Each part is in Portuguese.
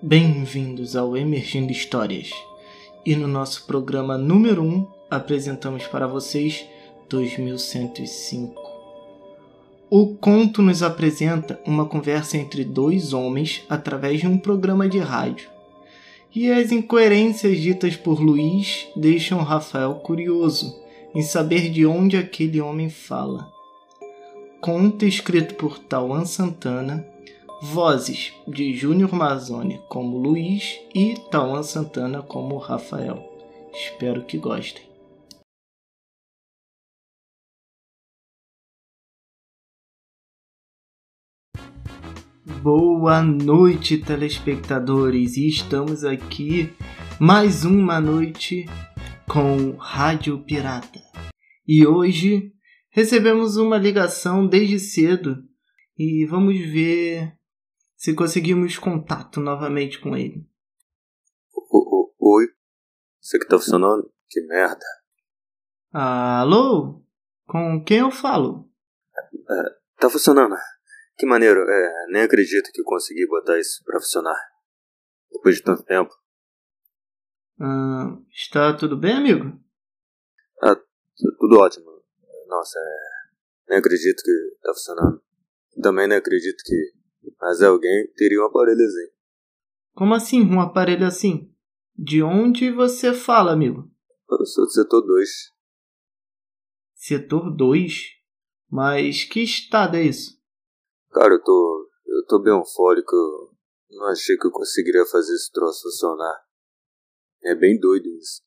Bem-vindos ao Emergindo Histórias. E no nosso programa número 1 apresentamos para vocês 2105. O conto nos apresenta uma conversa entre dois homens através de um programa de rádio. E as incoerências ditas por Luiz deixam Rafael curioso em saber de onde aquele homem fala. Conto escrito por Tauan Santana, vozes de Júnior Mazzoni como Luiz e Tauan Santana como Rafael. Espero que gostem. Boa noite, telespectadores, e estamos aqui mais uma noite com Rádio Pirata. E hoje recebemos uma ligação desde cedo e vamos ver se conseguimos contato novamente com ele. Oi? Você que tá funcionando? Que merda. Alô? Com quem eu falo? É, tá funcionando. Que maneiro. É, nem acredito que eu consegui botar isso pra funcionar. Depois de tanto tempo. Ah, está tudo bem, amigo? Ah, tudo ótimo. Nossa, é, nem acredito que tá funcionando. Também nem acredito que mais alguém teria um aparelho assim. Como assim, um aparelho assim? De onde você fala, amigo? Eu sou do setor 2. Setor 2? Mas que estado é isso? Cara, eu tô. Eu tô bem eufórico. Eu não achei que eu conseguiria fazer esse troço funcionar. É bem doido isso.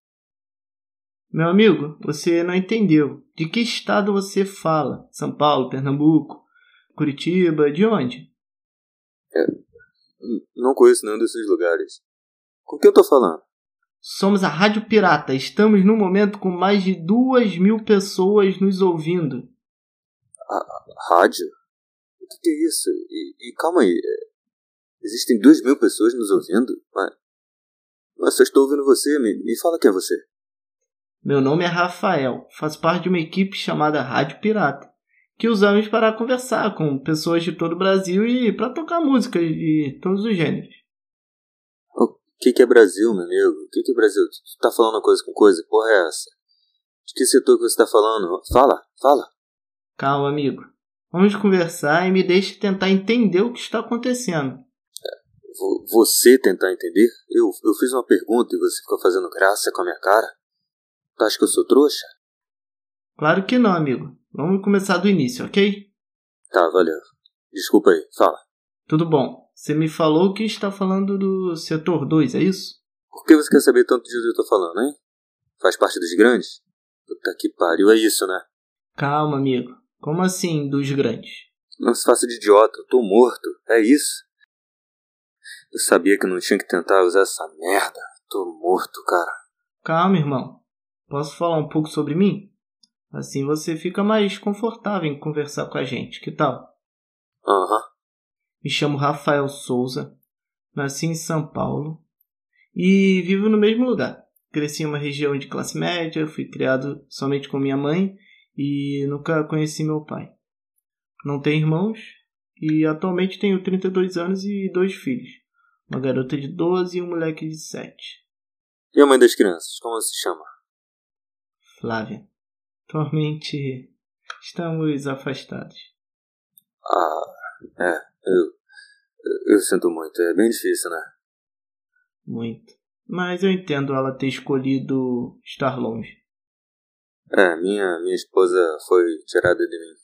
Meu amigo, você não entendeu. De que estado você fala? São Paulo, Pernambuco, Curitiba, de onde? É, não conheço nenhum desses lugares. Com que eu tô falando? Somos a Rádio Pirata. Estamos no momento com mais de duas mil pessoas nos ouvindo. A, rádio? O que, que, é isso? E, e calma aí. É, existem duas mil pessoas nos ouvindo? Mas, mas eu estou ouvindo você. Me, me fala quem é você. Meu nome é Rafael. Faço parte de uma equipe chamada Rádio Pirata que usamos para conversar com pessoas de todo o Brasil e para tocar música de todos os gêneros. O que, que é Brasil, meu amigo? O que, que é Brasil? Tu tá falando coisa com coisa? Porra é essa? De que setor que você tá falando? Fala, fala. Calma, amigo. Vamos conversar e me deixe tentar entender o que está acontecendo. Você tentar entender? Eu, eu fiz uma pergunta e você ficou fazendo graça com a minha cara? Tu acha que eu sou trouxa? Claro que não, amigo. Vamos começar do início, ok? Tá, valeu. Desculpa aí, fala. Tudo bom. Você me falou que está falando do setor 2, é isso? Por que você quer saber tanto de onde eu tô falando, hein? Faz parte dos grandes? Puta que pariu, é isso, né? Calma, amigo. Como assim, dos grandes? Não se faça de idiota, eu tô morto. É isso? Eu sabia que não tinha que tentar usar essa merda. Tô morto, cara. Calma, irmão. Posso falar um pouco sobre mim? Assim você fica mais confortável em conversar com a gente. Que tal? Aham. Uhum. Me chamo Rafael Souza. Nasci em São Paulo e vivo no mesmo lugar. Cresci em uma região de classe média, fui criado somente com minha mãe e nunca conheci meu pai. Não tenho irmãos e atualmente tenho 32 anos e dois filhos. Uma garota de 12 e um moleque de 7. E a mãe das crianças, como se chama? Flávia. Atualmente estamos afastados. Ah, é, eu, eu sinto muito, é bem difícil, né? Muito. Mas eu entendo ela ter escolhido estar longe. É, minha, minha esposa foi tirada de mim.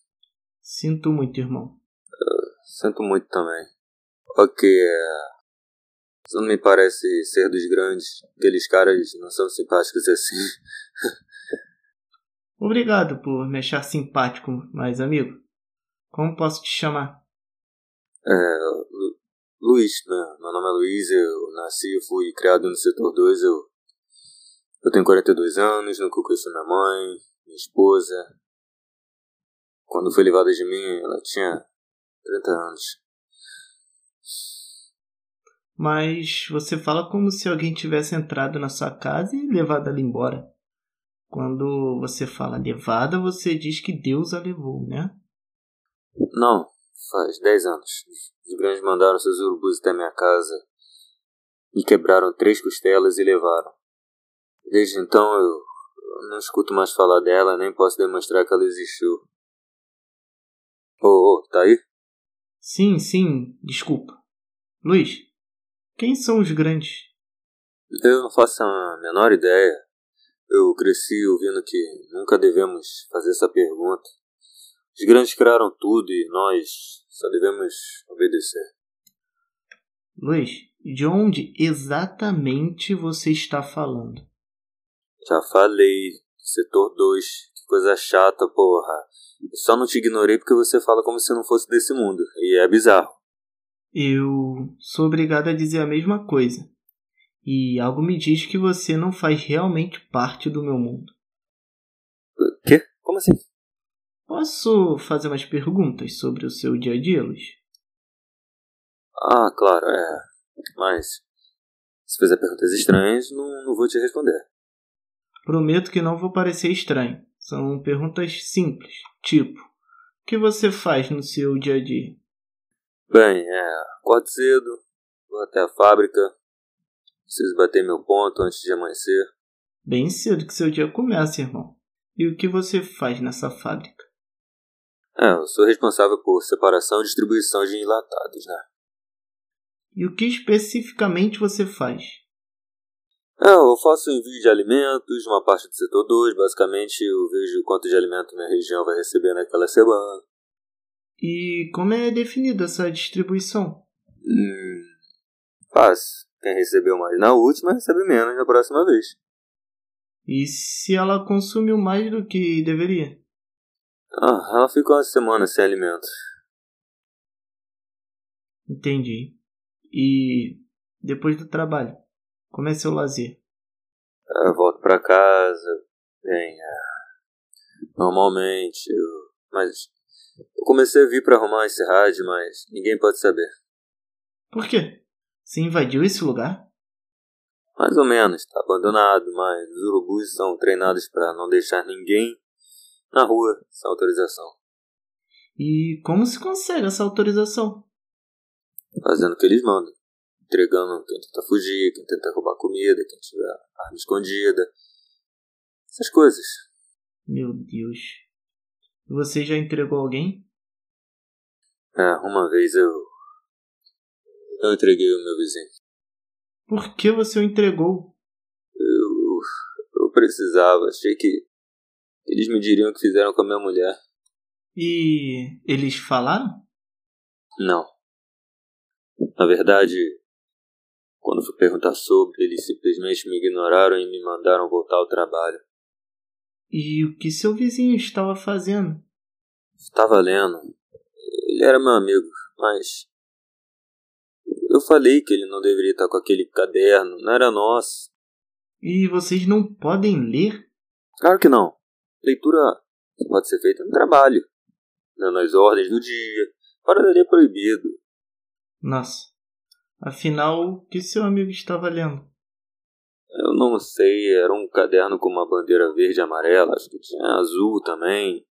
Sinto muito, irmão. Eu sinto muito também. Ok, é. Isso não me parece ser dos grandes. Aqueles caras não são simpáticos assim. Obrigado por me achar simpático, mas amigo, como posso te chamar? É, Luiz, meu, né? meu nome é Luiz, eu nasci e fui criado no setor 2, eu, eu tenho 42 anos, nunca conheci minha mãe, minha esposa. Quando foi levada de mim, ela tinha 30 anos. Mas você fala como se alguém tivesse entrado na sua casa e levado ela embora. Quando você fala levada, você diz que Deus a levou, né? Não, Faz dez anos. Os grandes mandaram seus urubus até minha casa e quebraram três costelas e levaram. Desde então eu não escuto mais falar dela, nem posso demonstrar que ela existiu. Ô, oh, oh, tá aí? Sim, sim, desculpa. Luiz, quem são os grandes? Eu não faço a menor ideia. Eu cresci ouvindo que nunca devemos fazer essa pergunta. Os grandes criaram tudo e nós só devemos obedecer. Luiz, de onde exatamente você está falando? Já falei, setor 2. Que coisa chata, porra. Eu só não te ignorei porque você fala como se não fosse desse mundo. E é bizarro. Eu sou obrigado a dizer a mesma coisa. E algo me diz que você não faz realmente parte do meu mundo. Quê? Como assim? Posso fazer umas perguntas sobre o seu dia a dia, Luiz? Ah, claro, é. Mas se fizer perguntas estranhas, não, não vou te responder. Prometo que não vou parecer estranho. São perguntas simples, tipo: o que você faz no seu dia a dia? Bem, é, acordo cedo, vou até a fábrica, preciso bater meu ponto antes de amanhecer. Bem cedo que seu dia começa, irmão. E o que você faz nessa fábrica? É, eu sou responsável por separação e distribuição de enlatados, né? E o que especificamente você faz? É, eu faço envio de alimentos, uma parte do setor 2, basicamente eu vejo quanto de alimento minha região vai receber naquela semana. E como é definida essa distribuição? Hum, fácil. Quem recebeu mais na última recebe menos na próxima vez. E se ela consumiu mais do que deveria? Ah, ela ficou uma semana sem alimento. Entendi. E depois do trabalho, como é seu lazer? Eu volto para casa, bem, é, normalmente, eu, mas eu comecei a vir para arrumar esse rádio, mas ninguém pode saber. Por quê? Você invadiu esse lugar? Mais ou menos, está abandonado, mas os urubus são treinados para não deixar ninguém na rua sem autorização. E como se consegue essa autorização? Fazendo o que eles mandam. Entregando quem tenta fugir, quem tenta roubar comida, quem tiver arma escondida. Essas coisas. Meu Deus. Você já entregou alguém? É, uma vez eu. Eu entreguei o meu vizinho. Por que você o entregou? Eu. Eu precisava, achei que eles me diriam o que fizeram com a minha mulher. E eles falaram? Não. Na verdade, quando fui perguntar sobre, eles simplesmente me ignoraram e me mandaram voltar ao trabalho. E o que seu vizinho estava fazendo? Estava lendo. Ele era meu amigo, mas. Eu falei que ele não deveria estar com aquele caderno, não era nosso. E vocês não podem ler? Claro que não. Leitura pode ser feita no trabalho, nas ordens do dia. Fora dali é proibido. Nossa. Afinal, o que seu amigo estava lendo? Eu não sei, era um caderno com uma bandeira verde e amarela, acho que tinha azul também.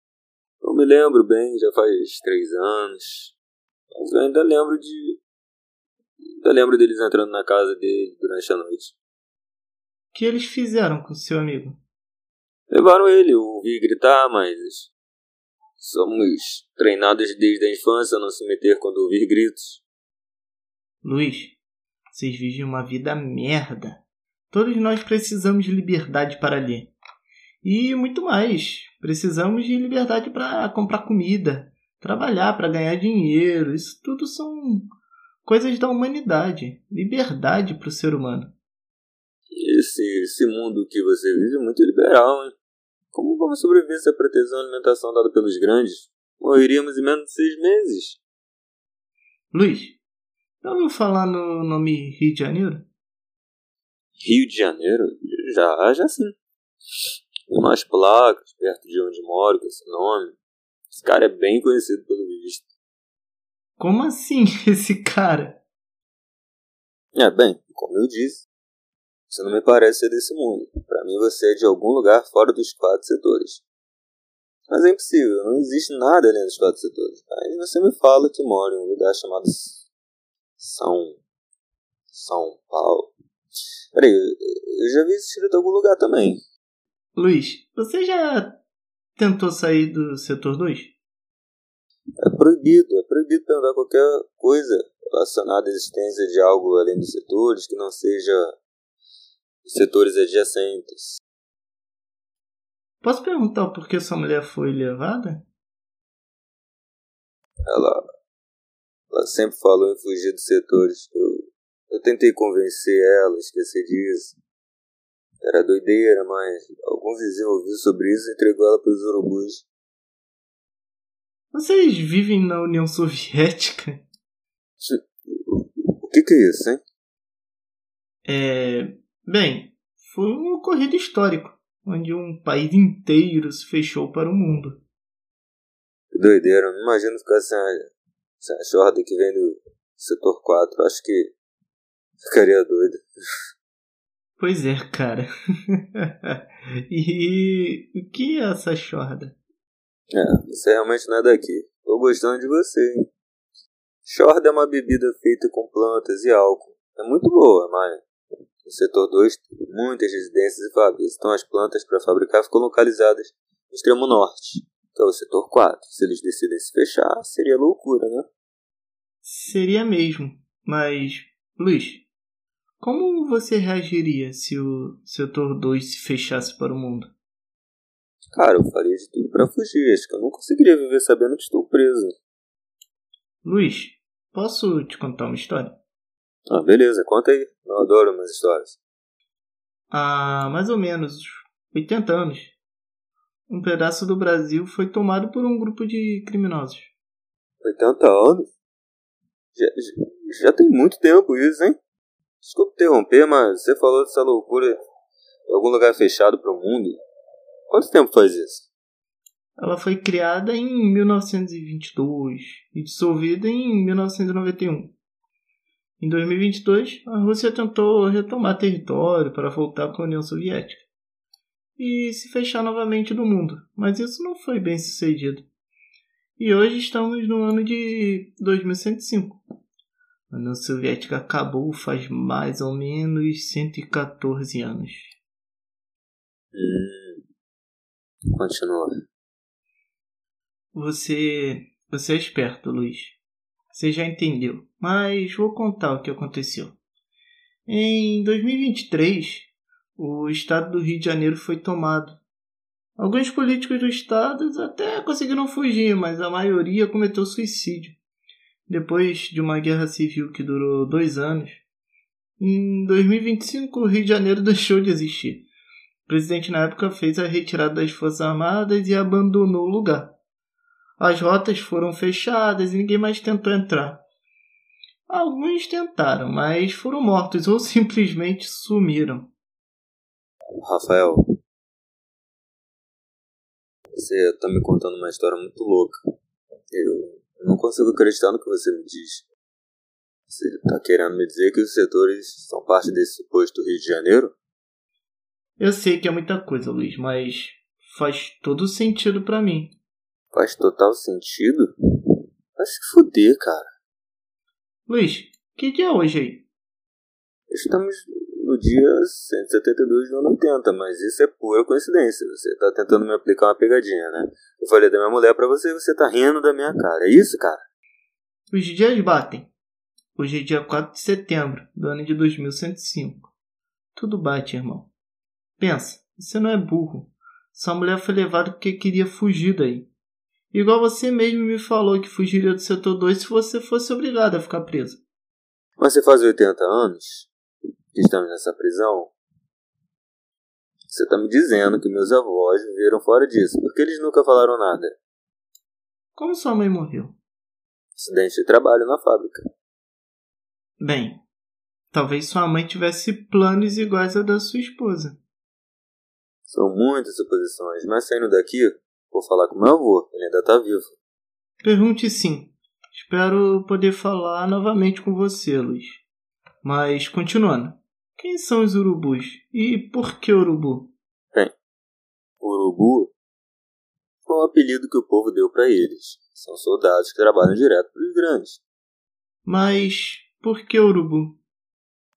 Não me lembro bem, já faz três anos. Mas eu ainda lembro de. Ainda lembro deles entrando na casa dele durante a noite. O que eles fizeram com seu amigo? Levaram ele, eu ouvi gritar, mas. Somos treinados desde a infância a não se meter quando ouvir gritos. Luiz, vocês vivem uma vida merda. Todos nós precisamos de liberdade para ler. E muito mais. Precisamos de liberdade para comprar comida, trabalhar para ganhar dinheiro. Isso tudo são coisas da humanidade. Liberdade para o ser humano. Esse, esse mundo que você vive é muito liberal, hein? Como vamos sobreviver se a proteção e alimentação dada pelos grandes? Morreríamos em menos de seis meses. Luiz, já ouviu falar no nome Rio de Janeiro? Rio de Janeiro? Já, já sim. Tem umas placas perto de onde moro com esse nome. Esse cara é bem conhecido pelo visto. Como assim, esse cara? É, bem, como eu disse, você não me parece ser desse mundo. Para mim você é de algum lugar fora dos quatro setores. Mas é impossível, não existe nada além dos quatro setores. Aí você me fala que mora em um lugar chamado São. São Paulo. Peraí, eu já vi isso escrito em algum lugar também. Luiz, você já tentou sair do setor 2? É proibido, é proibido perguntar qualquer coisa relacionada à existência de algo além dos setores que não seja setores adjacentes. Posso perguntar por que sua mulher foi levada? Ela, ela sempre falou em fugir dos setores. Eu, eu tentei convencer ela esquecer disso. Era doideira, mas algum vizinho ouviu sobre isso e entregou ela para os urubus. Vocês vivem na União Soviética? O que, que é isso, hein? É. Bem, foi um ocorrido histórico, onde um país inteiro se fechou para o mundo. Que doideira, não imagino ficar sem a, sem a shorda que vem do setor 4. Acho que ficaria doido. Pois é, cara. e o que é essa shorda? É, você realmente não é daqui. Tô gostando de você, hein? Shorda é uma bebida feita com plantas e álcool. É muito boa, mas no setor 2 tem muitas residências e fábricas, então as plantas para fabricar ficam localizadas no extremo norte, que é o setor 4. Se eles decidem se fechar, seria loucura, né? Seria mesmo, mas, Luiz, como você reagiria se o setor 2 se fechasse para o mundo? Cara, eu faria de tudo para fugir. Acho que eu não conseguiria viver sabendo que estou preso. Luiz, posso te contar uma história? Ah, beleza, conta aí. Eu adoro umas histórias. Há mais ou menos 80 anos, um pedaço do Brasil foi tomado por um grupo de criminosos. 80 anos? Já, já, já tem muito tempo isso, hein? Desculpa interromper, mas você falou dessa loucura em algum lugar fechado para o mundo. Quanto tempo faz isso? Ela foi criada em 1922 e dissolvida em 1991. Em 2022, a Rússia tentou retomar território para voltar com a União Soviética e se fechar novamente do mundo, mas isso não foi bem sucedido. E hoje estamos no ano de 2105. A União Soviética acabou faz mais ou menos 114 anos. Continua. Você. Você é esperto, Luiz. Você já entendeu. Mas vou contar o que aconteceu. Em 2023, o estado do Rio de Janeiro foi tomado. Alguns políticos do estado até conseguiram fugir, mas a maioria cometeu suicídio depois de uma guerra civil que durou dois anos, em 2025 o Rio de Janeiro deixou de existir. O presidente na época fez a retirada das Forças Armadas e abandonou o lugar. As rotas foram fechadas e ninguém mais tentou entrar. Alguns tentaram, mas foram mortos ou simplesmente sumiram. Rafael, você está me contando uma história muito louca. Eu não consigo acreditar no que você me diz. Você está querendo me dizer que os setores são parte desse suposto Rio de Janeiro? Eu sei que é muita coisa, Luiz, mas faz todo sentido para mim. Faz total sentido? Vai se fuder, cara. Luiz, que dia é hoje aí? Estamos no dia 172 do ano 80, mas isso é pura coincidência. Você tá tentando me aplicar uma pegadinha, né? Eu falei da minha mulher para você e você tá rindo da minha cara. É isso, cara? Os dias batem. Hoje é dia 4 de setembro do ano de 2105. Tudo bate, irmão. Pensa, você não é burro. Sua mulher foi levada porque queria fugir daí. Igual você mesmo me falou que fugiria do setor 2 se você fosse obrigado a ficar preso. Mas você faz 80 anos? que estamos nessa prisão, você está me dizendo que meus avós viveram fora disso, porque eles nunca falaram nada. Como sua mãe morreu? Acidente de trabalho na fábrica. Bem, talvez sua mãe tivesse planos iguais a da sua esposa. São muitas suposições, mas saindo daqui, vou falar com meu avô, ele ainda está vivo. Pergunte sim. Espero poder falar novamente com você, Luiz. Mas, continuando. Quem são os urubus? E por que urubu? Bem, urubu Qual o apelido que o povo deu para eles? São soldados que trabalham direto para os grandes. Mas por que urubu?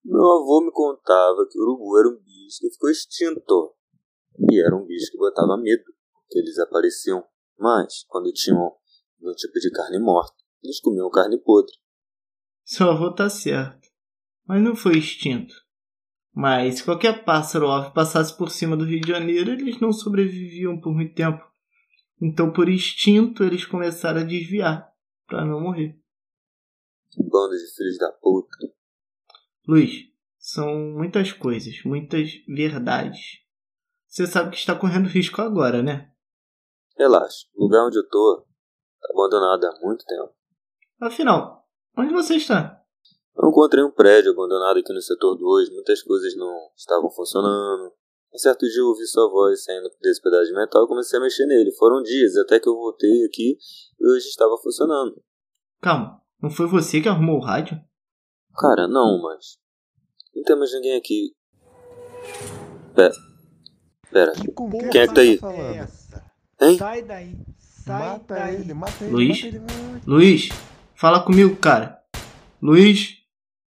Meu avô me contava que o urubu era um bicho que ficou extinto. E era um bicho que botava medo, porque eles apareciam. Mas, quando tinham um tipo de carne morta, eles comiam carne podre. Seu avô tá certo. Mas não foi extinto. Mas se qualquer pássaro ou ave passasse por cima do Rio de Janeiro, eles não sobreviviam por muito tempo. Então, por instinto, eles começaram a desviar para não morrer. Bando de filhos da puta. Luiz, são muitas coisas, muitas verdades. Você sabe que está correndo risco agora, né? Relaxa, o lugar onde eu tô tá abandonado há muito tempo. Afinal, onde você está? Eu encontrei um prédio abandonado aqui no setor 2, muitas coisas não estavam funcionando. Um certo dia eu ouvi sua voz saindo desse pedaço de metal e comecei a mexer nele. Foram dias até que eu voltei aqui e hoje estava funcionando. Calma, não foi você que arrumou o rádio? Cara, não, mas. Não tem mais ninguém aqui. Pera. Pera. Quem é que tá aí? Hein? Sai daí. Sai Mata daí. ele, mata ele. Luiz? mata ele. Luiz, fala comigo, cara. Luiz?